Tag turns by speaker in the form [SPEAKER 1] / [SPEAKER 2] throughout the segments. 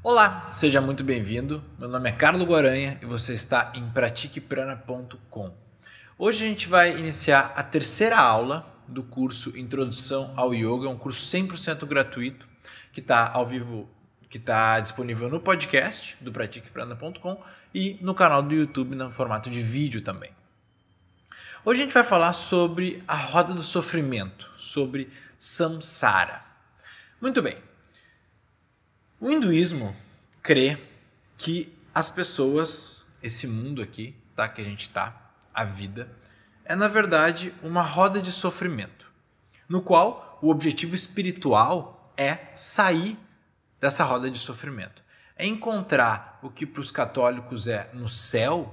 [SPEAKER 1] Olá, seja muito bem-vindo. Meu nome é Carlo Guaranha e você está em pratiqueprana.com. Hoje a gente vai iniciar a terceira aula do curso Introdução ao Yoga, um curso 100% gratuito que está ao vivo, que está disponível no podcast do pratiqueprana.com e no canal do YouTube no formato de vídeo também. Hoje a gente vai falar sobre a roda do sofrimento, sobre samsara. Muito bem. O hinduísmo crê que as pessoas, esse mundo aqui, tá, que a gente está, a vida, é na verdade uma roda de sofrimento, no qual o objetivo espiritual é sair dessa roda de sofrimento, é encontrar o que para os católicos é no céu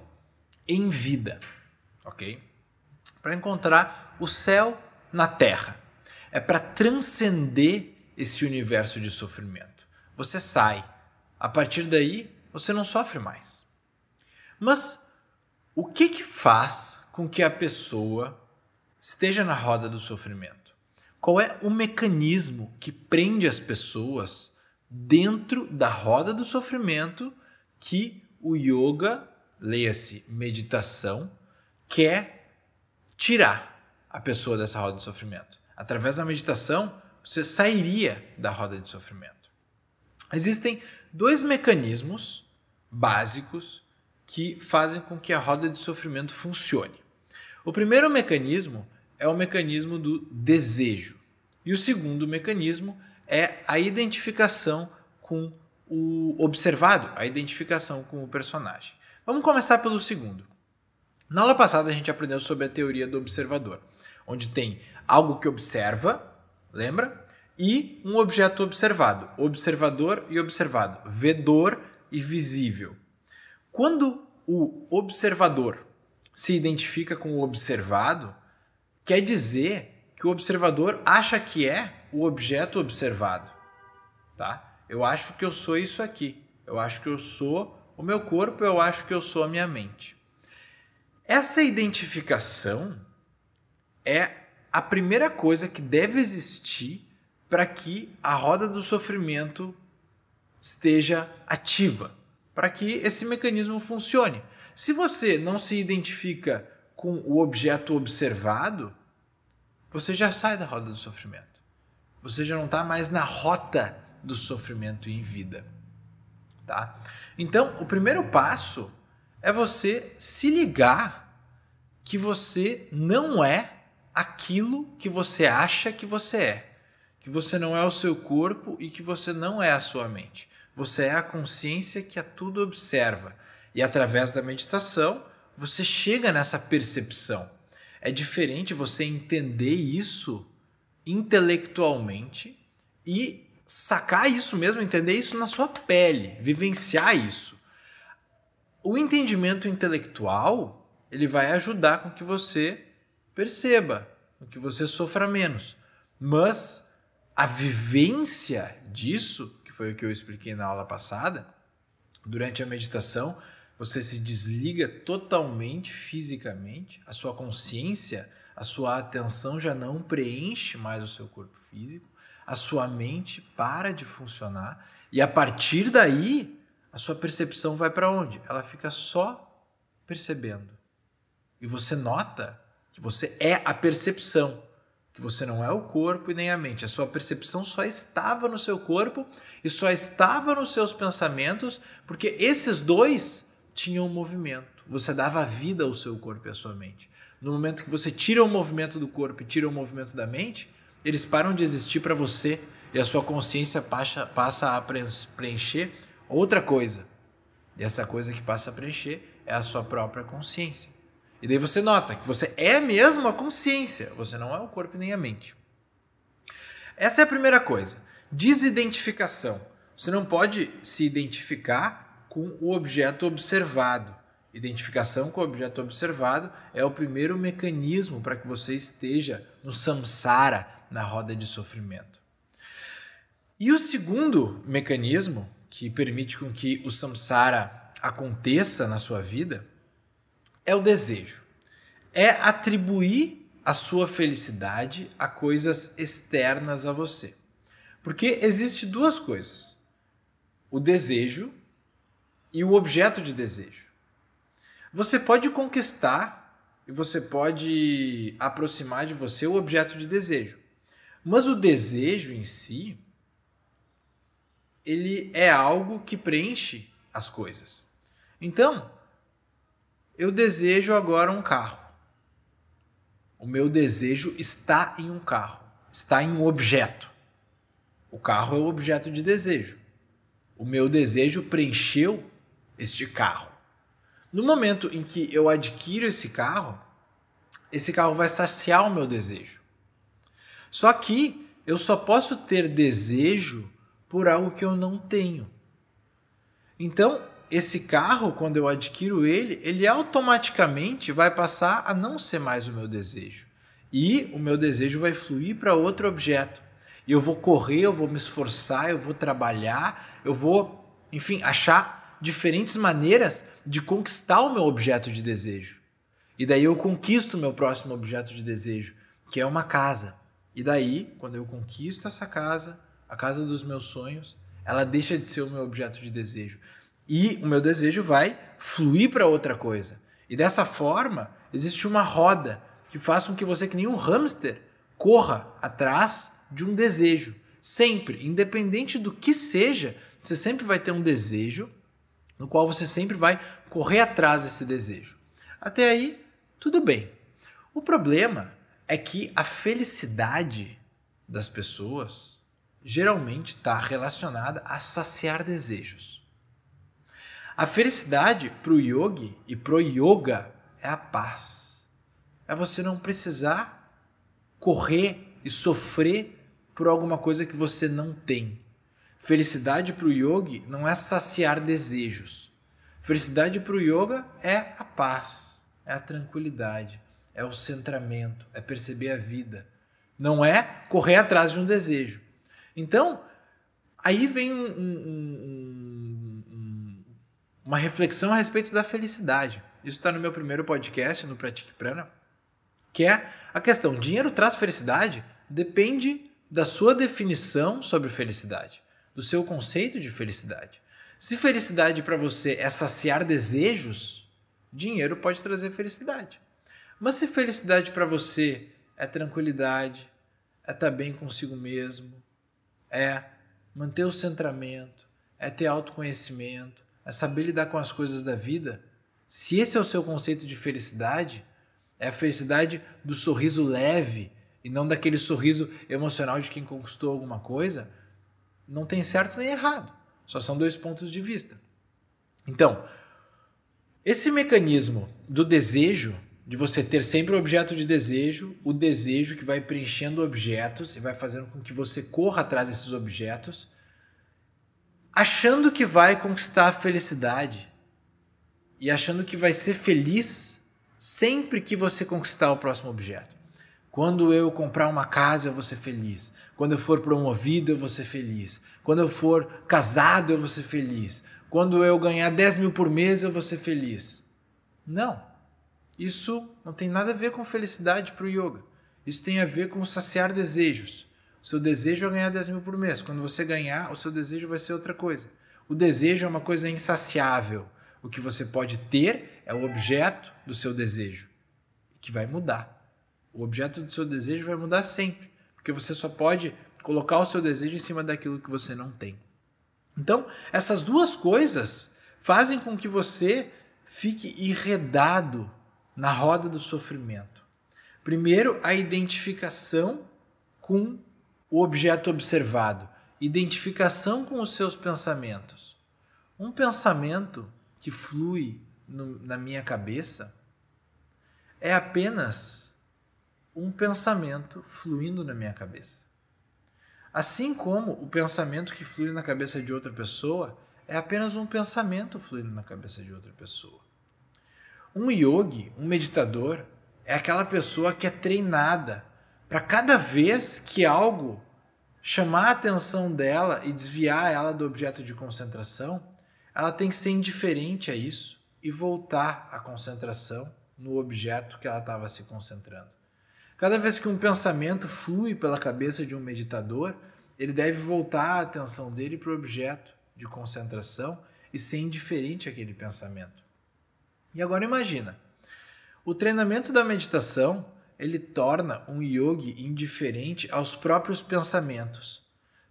[SPEAKER 1] em vida, ok? Para encontrar o céu na terra, é para transcender esse universo de sofrimento você sai. A partir daí, você não sofre mais. Mas o que que faz com que a pessoa esteja na roda do sofrimento? Qual é o mecanismo que prende as pessoas dentro da roda do sofrimento que o yoga, leia-se meditação, quer tirar a pessoa dessa roda de sofrimento? Através da meditação, você sairia da roda de sofrimento. Existem dois mecanismos básicos que fazem com que a roda de sofrimento funcione. O primeiro mecanismo é o mecanismo do desejo. E o segundo mecanismo é a identificação com o observado, a identificação com o personagem. Vamos começar pelo segundo. Na aula passada a gente aprendeu sobre a teoria do observador, onde tem algo que observa, lembra? E um objeto observado, observador e observado, vedor e visível. Quando o observador se identifica com o observado, quer dizer que o observador acha que é o objeto observado, tá? Eu acho que eu sou isso aqui. Eu acho que eu sou o meu corpo, eu acho que eu sou a minha mente. Essa identificação é a primeira coisa que deve existir para que a roda do sofrimento esteja ativa, para que esse mecanismo funcione. Se você não se identifica com o objeto observado, você já sai da roda do sofrimento. Você já não está mais na rota do sofrimento em vida. Tá? Então, o primeiro passo é você se ligar que você não é aquilo que você acha que você é que você não é o seu corpo e que você não é a sua mente. Você é a consciência que a tudo observa. E através da meditação, você chega nessa percepção. É diferente você entender isso intelectualmente e sacar isso mesmo, entender isso na sua pele, vivenciar isso. O entendimento intelectual, ele vai ajudar com que você perceba, com que você sofra menos. Mas a vivência disso, que foi o que eu expliquei na aula passada, durante a meditação, você se desliga totalmente fisicamente, a sua consciência, a sua atenção já não preenche mais o seu corpo físico, a sua mente para de funcionar e a partir daí a sua percepção vai para onde? Ela fica só percebendo. E você nota que você é a percepção que você não é o corpo e nem a mente. A sua percepção só estava no seu corpo e só estava nos seus pensamentos, porque esses dois tinham um movimento. Você dava vida ao seu corpo e à sua mente. No momento que você tira o movimento do corpo e tira o movimento da mente, eles param de existir para você e a sua consciência passa, passa a preencher outra coisa. E essa coisa que passa a preencher é a sua própria consciência. E daí você nota que você é mesmo a consciência, você não é o corpo nem a mente. Essa é a primeira coisa. Desidentificação. Você não pode se identificar com o objeto observado. Identificação com o objeto observado é o primeiro mecanismo para que você esteja no samsara, na roda de sofrimento. E o segundo mecanismo que permite com que o samsara aconteça na sua vida é o desejo. É atribuir a sua felicidade a coisas externas a você. Porque existe duas coisas. o desejo e o objeto de desejo. Você pode conquistar e você pode aproximar de você o objeto de desejo. Mas o desejo em si, ele é algo que preenche as coisas. Então, eu desejo agora um carro. O meu desejo está em um carro, está em um objeto. O carro é o objeto de desejo. O meu desejo preencheu este carro. No momento em que eu adquiro esse carro, esse carro vai saciar o meu desejo. Só que eu só posso ter desejo por algo que eu não tenho. Então, esse carro, quando eu adquiro ele, ele automaticamente vai passar a não ser mais o meu desejo. E o meu desejo vai fluir para outro objeto. E eu vou correr, eu vou me esforçar, eu vou trabalhar, eu vou, enfim, achar diferentes maneiras de conquistar o meu objeto de desejo. E daí eu conquisto o meu próximo objeto de desejo, que é uma casa. E daí, quando eu conquisto essa casa, a casa dos meus sonhos, ela deixa de ser o meu objeto de desejo. E o meu desejo vai fluir para outra coisa. E dessa forma, existe uma roda que faz com que você, que nem um hamster, corra atrás de um desejo. Sempre, independente do que seja, você sempre vai ter um desejo no qual você sempre vai correr atrás desse desejo. Até aí, tudo bem. O problema é que a felicidade das pessoas geralmente está relacionada a saciar desejos. A felicidade para o yogi e para o yoga é a paz. É você não precisar correr e sofrer por alguma coisa que você não tem. Felicidade para o yogi não é saciar desejos. Felicidade para o yoga é a paz, é a tranquilidade, é o centramento, é perceber a vida. Não é correr atrás de um desejo. Então, aí vem um, um, um, uma reflexão a respeito da felicidade. Isso está no meu primeiro podcast, no Pratique Prana, que é a questão: dinheiro traz felicidade? Depende da sua definição sobre felicidade, do seu conceito de felicidade. Se felicidade para você é saciar desejos, dinheiro pode trazer felicidade. Mas se felicidade para você é tranquilidade, é estar tá bem consigo mesmo, é manter o centramento, é ter autoconhecimento, é saber lidar com as coisas da vida, se esse é o seu conceito de felicidade, é a felicidade do sorriso leve, e não daquele sorriso emocional de quem conquistou alguma coisa, não tem certo nem errado. Só são dois pontos de vista. Então, esse mecanismo do desejo, de você ter sempre o objeto de desejo, o desejo que vai preenchendo objetos e vai fazendo com que você corra atrás desses objetos, achando que vai conquistar a felicidade e achando que vai ser feliz sempre que você conquistar o próximo objeto. Quando eu comprar uma casa, eu vou ser feliz. Quando eu for promovido, eu vou ser feliz. Quando eu for casado, eu vou ser feliz. Quando eu ganhar 10 mil por mês, eu vou ser feliz. Não. Isso não tem nada a ver com felicidade para o yoga. Isso tem a ver com saciar desejos. O seu desejo é ganhar 10 mil por mês. Quando você ganhar, o seu desejo vai ser outra coisa. O desejo é uma coisa insaciável. O que você pode ter é o objeto do seu desejo, que vai mudar. O objeto do seu desejo vai mudar sempre, porque você só pode colocar o seu desejo em cima daquilo que você não tem. Então, essas duas coisas fazem com que você fique enredado na roda do sofrimento. Primeiro, a identificação com o objeto observado, identificação com os seus pensamentos. Um pensamento que flui no, na minha cabeça é apenas um pensamento fluindo na minha cabeça. Assim como o pensamento que flui na cabeça de outra pessoa é apenas um pensamento fluindo na cabeça de outra pessoa. Um yogi, um meditador, é aquela pessoa que é treinada para cada vez que algo chamar a atenção dela e desviar ela do objeto de concentração, ela tem que ser indiferente a isso e voltar a concentração no objeto que ela estava se concentrando. Cada vez que um pensamento flui pela cabeça de um meditador, ele deve voltar a atenção dele para o objeto de concentração e ser indiferente àquele pensamento. E agora imagina, o treinamento da meditação ele torna um yogi indiferente aos próprios pensamentos,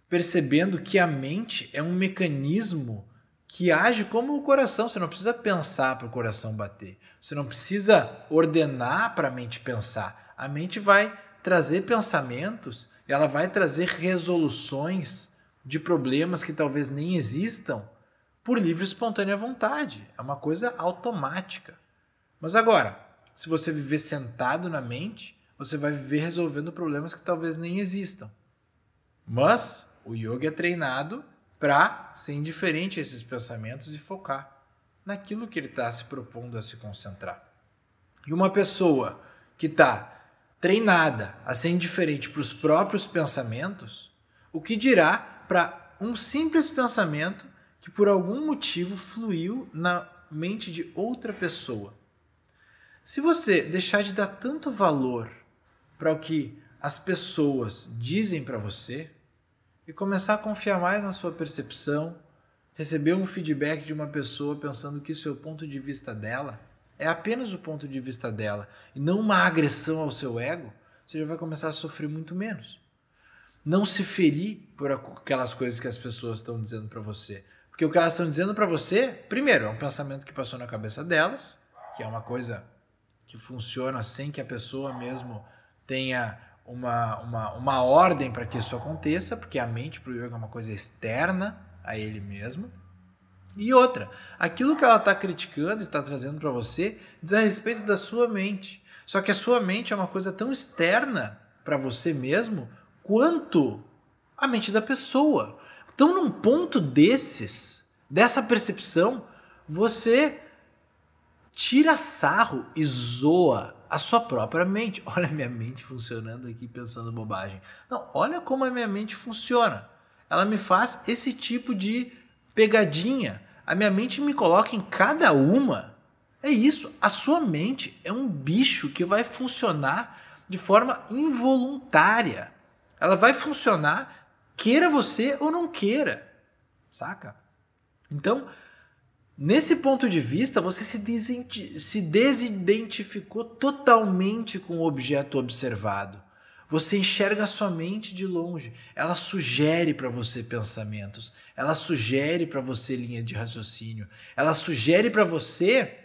[SPEAKER 1] percebendo que a mente é um mecanismo que age como o coração. Você não precisa pensar para o coração bater. Você não precisa ordenar para a mente pensar. A mente vai trazer pensamentos, ela vai trazer resoluções de problemas que talvez nem existam por livre e espontânea vontade. É uma coisa automática. Mas agora, se você viver sentado na mente, você vai viver resolvendo problemas que talvez nem existam. Mas o yoga é treinado para ser indiferente a esses pensamentos e focar naquilo que ele está se propondo a se concentrar. E uma pessoa que está treinada a ser indiferente para os próprios pensamentos, o que dirá para um simples pensamento que por algum motivo fluiu na mente de outra pessoa? Se você deixar de dar tanto valor para o que as pessoas dizem para você e começar a confiar mais na sua percepção, receber um feedback de uma pessoa pensando que isso é o ponto de vista dela, é apenas o ponto de vista dela e não uma agressão ao seu ego, você já vai começar a sofrer muito menos. Não se ferir por aquelas coisas que as pessoas estão dizendo para você. Porque o que elas estão dizendo para você, primeiro, é um pensamento que passou na cabeça delas, que é uma coisa que funciona sem que a pessoa mesmo tenha uma, uma, uma ordem para que isso aconteça, porque a mente para o yoga é uma coisa externa a ele mesmo. E outra, aquilo que ela está criticando e está trazendo para você diz a respeito da sua mente. Só que a sua mente é uma coisa tão externa para você mesmo quanto a mente da pessoa. Então, num ponto desses, dessa percepção, você tira sarro e zoa a sua própria mente. Olha a minha mente funcionando aqui pensando bobagem. Não, olha como a minha mente funciona. Ela me faz esse tipo de pegadinha. A minha mente me coloca em cada uma. É isso. A sua mente é um bicho que vai funcionar de forma involuntária. Ela vai funcionar queira você ou não queira. Saca? Então, Nesse ponto de vista, você se, se desidentificou totalmente com o objeto observado. Você enxerga a sua mente de longe. Ela sugere para você pensamentos. Ela sugere para você linha de raciocínio. Ela sugere para você,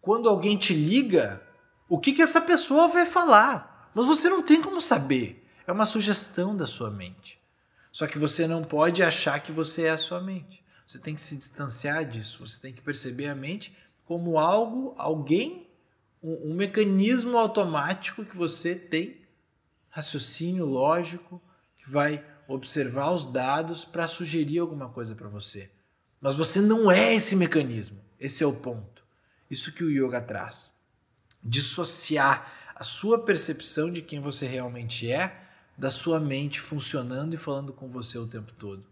[SPEAKER 1] quando alguém te liga, o que, que essa pessoa vai falar. Mas você não tem como saber. É uma sugestão da sua mente. Só que você não pode achar que você é a sua mente. Você tem que se distanciar disso. Você tem que perceber a mente como algo, alguém, um, um mecanismo automático que você tem, raciocínio lógico, que vai observar os dados para sugerir alguma coisa para você. Mas você não é esse mecanismo. Esse é o ponto. Isso que o yoga traz. Dissociar a sua percepção de quem você realmente é da sua mente funcionando e falando com você o tempo todo.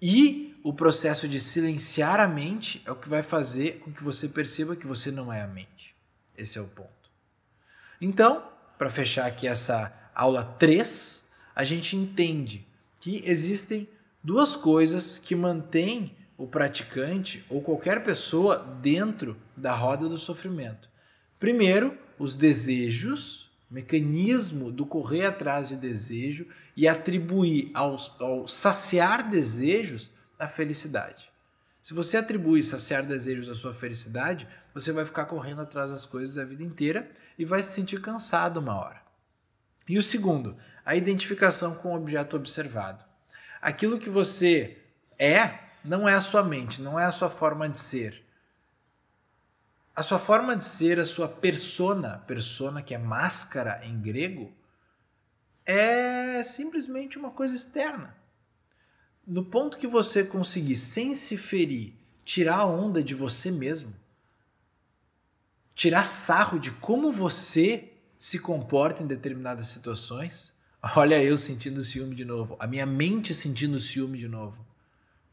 [SPEAKER 1] E o processo de silenciar a mente é o que vai fazer com que você perceba que você não é a mente. Esse é o ponto. Então, para fechar aqui essa aula 3, a gente entende que existem duas coisas que mantêm o praticante ou qualquer pessoa dentro da roda do sofrimento. Primeiro, os desejos, mecanismo do correr atrás de desejo e atribuir ao, ao saciar desejos a felicidade. Se você atribui saciar desejos à sua felicidade, você vai ficar correndo atrás das coisas a vida inteira e vai se sentir cansado uma hora. E o segundo, a identificação com o objeto observado. Aquilo que você é não é a sua mente, não é a sua forma de ser. A sua forma de ser, a sua persona, persona que é máscara em grego, é simplesmente uma coisa externa. No ponto que você conseguir, sem se ferir, tirar a onda de você mesmo, tirar sarro de como você se comporta em determinadas situações. Olha eu sentindo ciúme de novo, a minha mente sentindo ciúme de novo.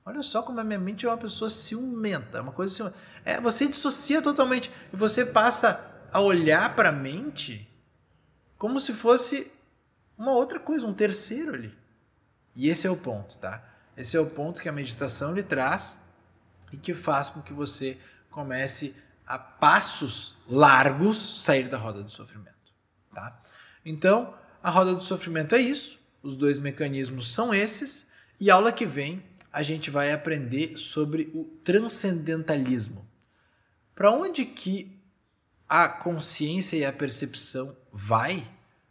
[SPEAKER 1] Olha só como a minha mente é uma pessoa ciumenta, uma coisa ciumenta. É, você dissocia totalmente e você passa a olhar para a mente como se fosse uma outra coisa, um terceiro ali. E esse é o ponto, tá? Esse é o ponto que a meditação lhe traz e que faz com que você comece a passos largos sair da roda do sofrimento. Tá? Então, a roda do sofrimento é isso, os dois mecanismos são esses, e aula que vem a gente vai aprender sobre o transcendentalismo. Para onde que a consciência e a percepção vai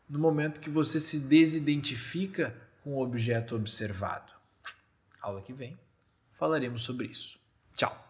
[SPEAKER 1] no momento que você se desidentifica com o objeto observado? Aula que vem falaremos sobre isso. Tchau.